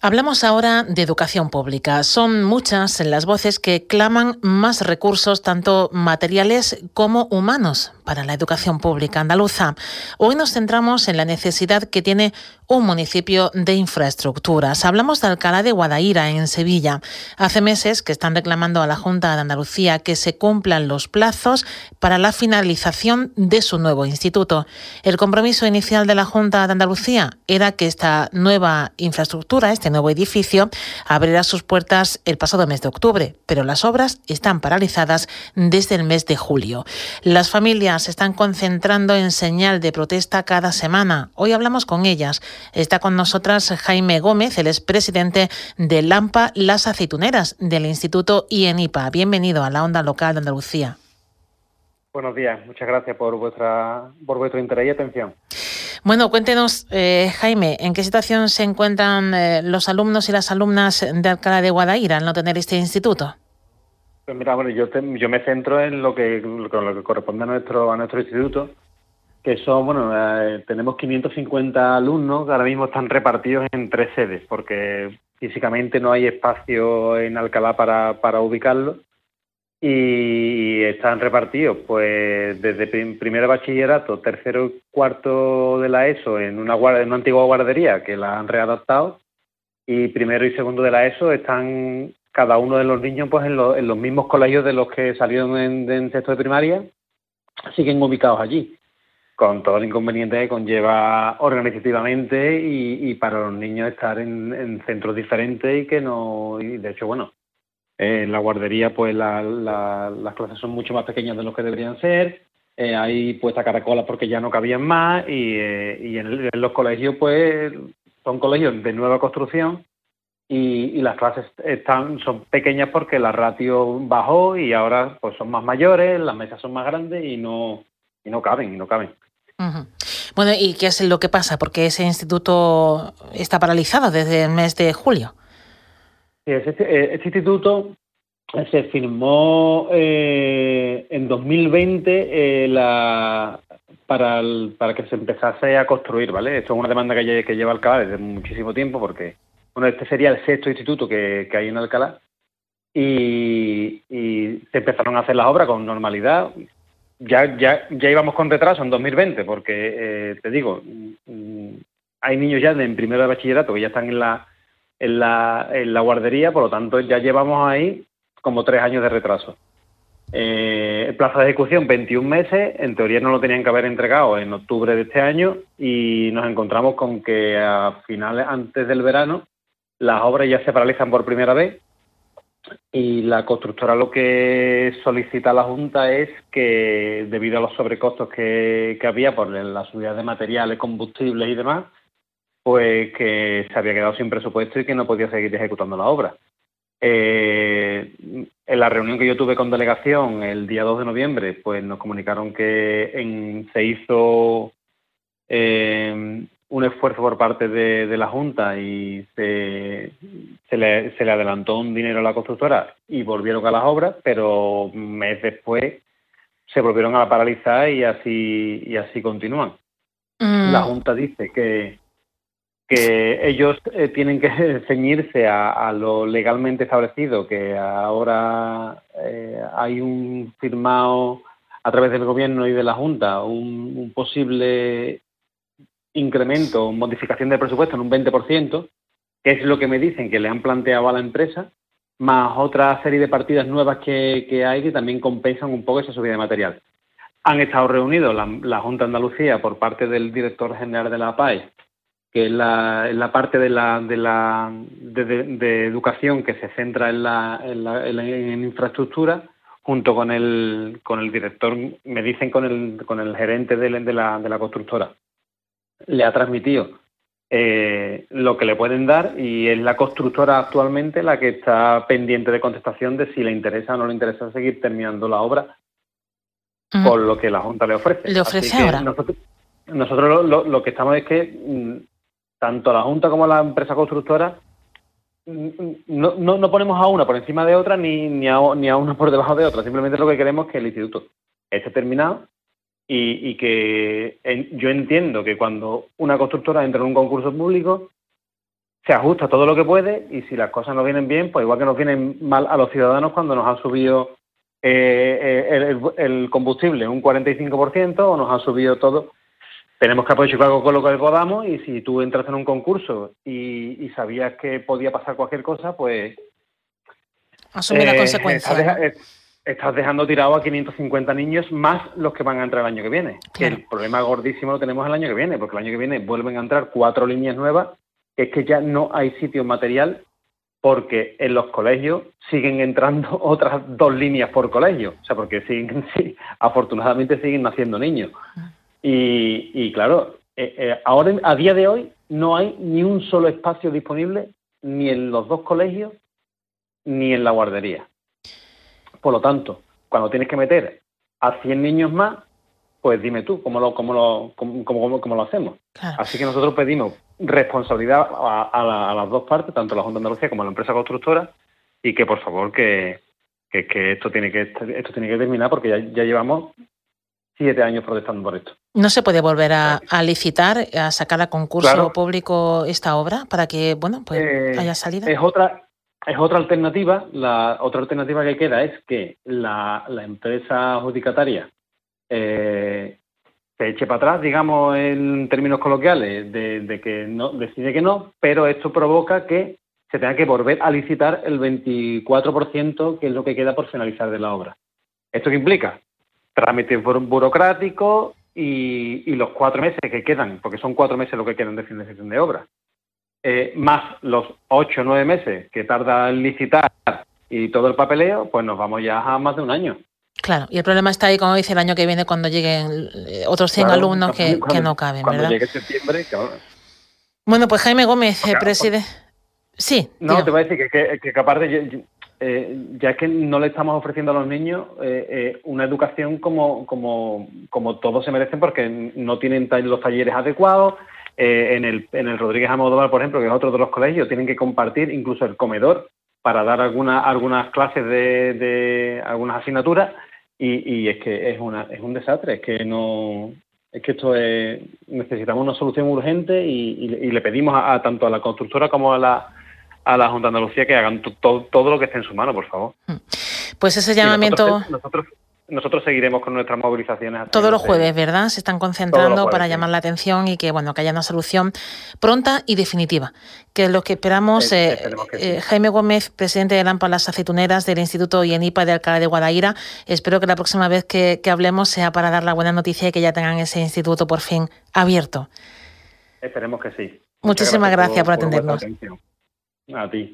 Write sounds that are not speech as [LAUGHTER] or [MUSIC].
Hablamos ahora de educación pública. Son muchas las voces que claman más recursos, tanto materiales como humanos, para la educación pública andaluza. Hoy nos centramos en la necesidad que tiene un municipio de infraestructuras. Hablamos de Alcalá de Guadaira, en Sevilla. Hace meses que están reclamando a la Junta de Andalucía que se cumplan los plazos para la finalización de su nuevo instituto. El compromiso inicial de la Junta de Andalucía era que esta nueva infraestructura, este nuevo edificio, abrirá sus puertas el pasado mes de octubre, pero las obras están paralizadas desde el mes de julio. Las familias se están concentrando en señal de protesta cada semana. Hoy hablamos con ellas. Está con nosotras Jaime Gómez, el expresidente de LAMPA Las Aceituneras del Instituto IENIPA. Bienvenido a la onda local de Andalucía. Buenos días, muchas gracias por vuestra por vuestro interés y atención. Bueno, cuéntenos, eh, Jaime, ¿en qué situación se encuentran eh, los alumnos y las alumnas de Alcalá de Guadaira al no tener este instituto? Pues mira, bueno, yo, yo me centro en lo que, lo que corresponde a nuestro, a nuestro instituto, que son, bueno, eh, tenemos 550 alumnos que ahora mismo están repartidos en tres sedes, porque físicamente no hay espacio en Alcalá para, para ubicarlos y están repartidos pues desde primero bachillerato, tercero y cuarto de la ESO en una, en una antigua guardería que la han readaptado y primero y segundo de la ESO están cada uno de los niños pues en, los mismos colegios de los que salieron en, en sexto de primaria siguen ubicados allí con todo el inconveniente que conlleva organizativamente y, para los niños estar en, centros diferentes y que no y de hecho bueno en la guardería, pues las clases son mucho más pequeñas de lo que deberían ser. Eh, hay puesta caracolas porque ya no cabían más y, eh, en, los colegios, pues son colegios de nueva construcción y, las clases están son pequeñas porque la ratio bajó y ahora pues son más mayores, las mesas son más grandes y no y no caben y no caben. Bueno, ¿y qué es lo que pasa? Porque ese instituto está paralizado desde el mes de julio. Este, eh, instituto se firmó eh, en 2020 eh, la, para, que se empezase a construir, ¿vale? Esto es una demanda que, que lleva Alcalá desde muchísimo tiempo porque, bueno, este sería el sexto instituto que, hay en Alcalá y, se empezaron a hacer las obras con normalidad. Ya, ya, ya íbamos con retraso en 2020 porque, te digo, mm, hay niños ya en primero de bachillerato que ya están en la en la, en la guardería, por lo tanto ya llevamos ahí como tres años de retraso. Eh, el plazo de ejecución 21 meses, en teoría no lo tenían que haber entregado en octubre de este año y nos encontramos con que a finales antes del verano las obras ya se paralizan por primera vez y la constructora lo que solicita la Junta es que debido a los sobrecostos que, que había por la subida de materiales, combustibles y demás, pues que se había quedado sin presupuesto y que no podía seguir ejecutando la obra. Eh, en la reunión que yo tuve con delegación el día 2 de noviembre, pues nos comunicaron que se hizo eh, un esfuerzo por parte de, la Junta y se, le, se, le, adelantó un dinero a la constructora y volvieron a las obras, pero un mes después se volvieron a paralizar y así, y así continúan. Mm. La Junta dice que, que ellos eh, tienen que [LAUGHS] ceñirse a, lo legalmente establecido, que ahora eh, hay un firmado a través del gobierno y de la Junta un, posible incremento, modificación del presupuesto en un 20%, es lo que me dicen que le han planteado a la empresa, más otra serie de partidas nuevas que, hay que también compensan un poco esa subida de material. Han estado reunidos la, Junta de Andalucía por parte del director general de la PAE que es la, parte de, la de, educación que se centra en la, en, infraestructura, junto con el, con el director, me dicen con el, con el gerente de, la, de la constructora, le ha transmitido eh, lo que le pueden dar y es la constructora actualmente la que está pendiente de contestación de si le interesa o no le interesa seguir terminando la obra por lo que la Junta le ofrece. Le ofrece ahora. Nosotros, nosotros lo, lo, que estamos es que mm, tanto la Junta como la empresa constructora no, no, ponemos a una por encima de otra ni, ni, a, ni a una por debajo de otra. Simplemente lo que queremos es que el instituto esté terminado y, que yo entiendo que cuando una constructora entra en un concurso público se ajusta todo lo que puede y si las cosas no vienen bien, pues igual que nos vienen mal a los ciudadanos cuando nos han subido eh, el, el, combustible un 45% o nos han subido todo. Tenemos que aprovechar algo con lo que podamos y si tú entras en un concurso y, sabías que podía pasar cualquier cosa, pues... Asumir la eh, consecuencia. Estás, dejando tirado a 550 niños más los que van a entrar el año que viene. el problema gordísimo lo tenemos el año que viene, porque el año que viene vuelven a entrar cuatro líneas nuevas es que ya no hay sitio material porque en los colegios siguen entrando [LAUGHS] otras dos líneas por colegio, o sea, porque siguen, [LAUGHS] sí, afortunadamente siguen naciendo niños. Y, claro, eh, eh, ahora a día de hoy no hay ni un solo espacio disponible ni en los dos colegios ni en la guardería. Por lo tanto, cuando tienes que meter a 100 niños más, pues dime tú cómo lo, cómo lo, cómo, cómo, lo hacemos. Así que nosotros pedimos responsabilidad a, las dos partes, tanto la Junta de Andalucía como la empresa constructora, y que por favor que, que, esto tiene que esto tiene que terminar porque ya, ya, llevamos siete años protestando por esto. ¿No se puede volver a, licitar, a sacar a concurso público esta obra para que bueno pues eh, haya salida? Es otra es otra alternativa. La otra alternativa que queda es que la, empresa adjudicataria eh, se eche para atrás, digamos en términos coloquiales, de, que no decide que no, pero esto provoca que se tenga que volver a licitar el 24%, que es lo que queda por finalizar de la obra. ¿Esto qué implica? Trámites burocráticos y, los cuatro meses que quedan, porque son cuatro meses lo que quedan de finalización de obra, eh, más los ocho o nueve meses que tarda en licitar y todo el papeleo, pues nos vamos ya a más de un año. Claro, y el problema está ahí, como dice, el año que viene cuando lleguen eh, otros 100 alumnos que, no caben, cuando ¿verdad? llegue septiembre, claro. Bueno, pues Jaime Gómez, eh, preside. Sí. No, te voy a decir que, que, aparte, eh, ya que no le estamos ofreciendo a los niños una educación como, como, como todos se merecen, porque no tienen los talleres adecuados. En, el, en el Rodríguez Amodóvar, por ejemplo, que es otro de los colegios, tienen que compartir incluso el comedor para dar alguna, algunas clases de, de algunas asignaturas y, es que es, una, es un desastre, es que no, es que esto es, necesitamos una solución urgente y, le pedimos a, tanto a la constructora como a la, a la Junta de Andalucía que hagan todo lo que esté en su mano, por favor. Mm. Pues ese llamamiento... nosotros, nosotros seguiremos con nuestras movilizaciones. Todos los jueves, ¿verdad? Se están concentrando para llamar la atención y que bueno que haya una solución pronta y definitiva, que es lo que esperamos. Eh, eh, Jaime Gómez, presidente de Lampa Las Aceituneras del Instituto IENIPA de Alcalá de Guadaira, espero que la próxima vez que, hablemos sea para dar la buena noticia y que ya tengan ese instituto por fin abierto. Esperemos que sí. Muchísimas gracias, por, atendernos. a ti.